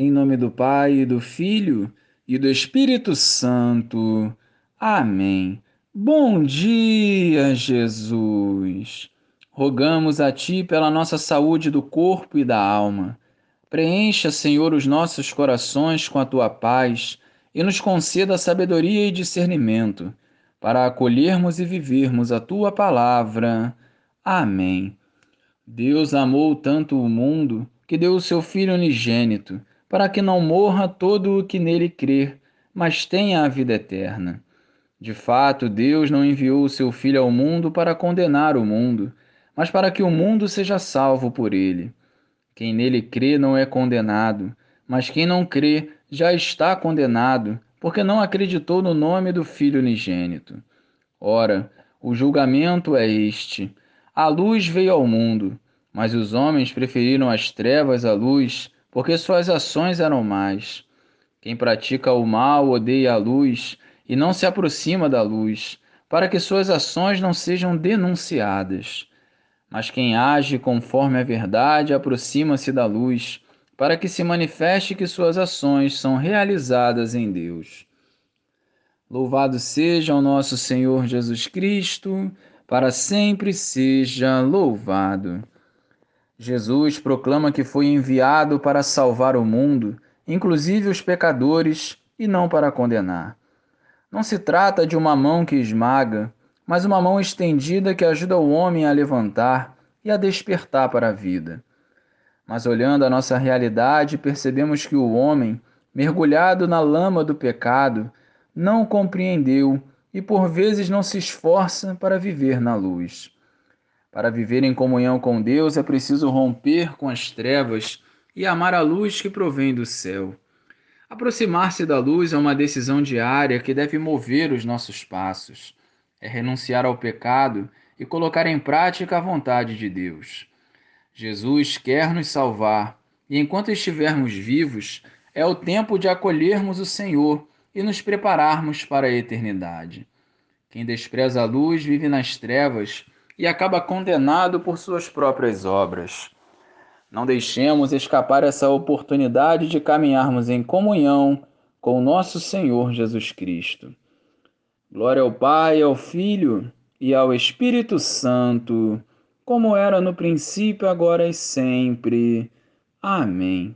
Em nome do Pai, do Filho e do Espírito Santo. Amém. Bom dia, Jesus. Rogamos a Ti pela nossa saúde do corpo e da alma. Preencha, Senhor, os nossos corações com a Tua paz e nos conceda sabedoria e discernimento para acolhermos e vivermos a Tua palavra. Amém. Deus amou tanto o mundo que deu o seu Filho unigênito para que não morra todo o que nele crer, mas tenha a vida eterna. De fato, Deus não enviou o seu Filho ao mundo para condenar o mundo, mas para que o mundo seja salvo por ele. Quem nele crê não é condenado, mas quem não crê já está condenado, porque não acreditou no nome do Filho unigênito. Ora, o julgamento é este: a luz veio ao mundo, mas os homens preferiram as trevas à luz porque suas ações eram más. Quem pratica o mal odeia a luz e não se aproxima da luz, para que suas ações não sejam denunciadas. Mas quem age conforme a verdade aproxima-se da luz, para que se manifeste que suas ações são realizadas em Deus. Louvado seja o nosso Senhor Jesus Cristo, para sempre seja louvado. Jesus proclama que foi enviado para salvar o mundo, inclusive os pecadores, e não para condenar. Não se trata de uma mão que esmaga, mas uma mão estendida que ajuda o homem a levantar e a despertar para a vida. Mas olhando a nossa realidade, percebemos que o homem, mergulhado na lama do pecado, não compreendeu e por vezes não se esforça para viver na luz. Para viver em comunhão com Deus é preciso romper com as trevas e amar a luz que provém do céu. Aproximar-se da luz é uma decisão diária que deve mover os nossos passos. É renunciar ao pecado e colocar em prática a vontade de Deus. Jesus quer nos salvar e, enquanto estivermos vivos, é o tempo de acolhermos o Senhor e nos prepararmos para a eternidade. Quem despreza a luz vive nas trevas e acaba condenado por suas próprias obras. Não deixemos escapar essa oportunidade de caminharmos em comunhão com nosso Senhor Jesus Cristo. Glória ao Pai, ao Filho e ao Espírito Santo, como era no princípio, agora e sempre. Amém.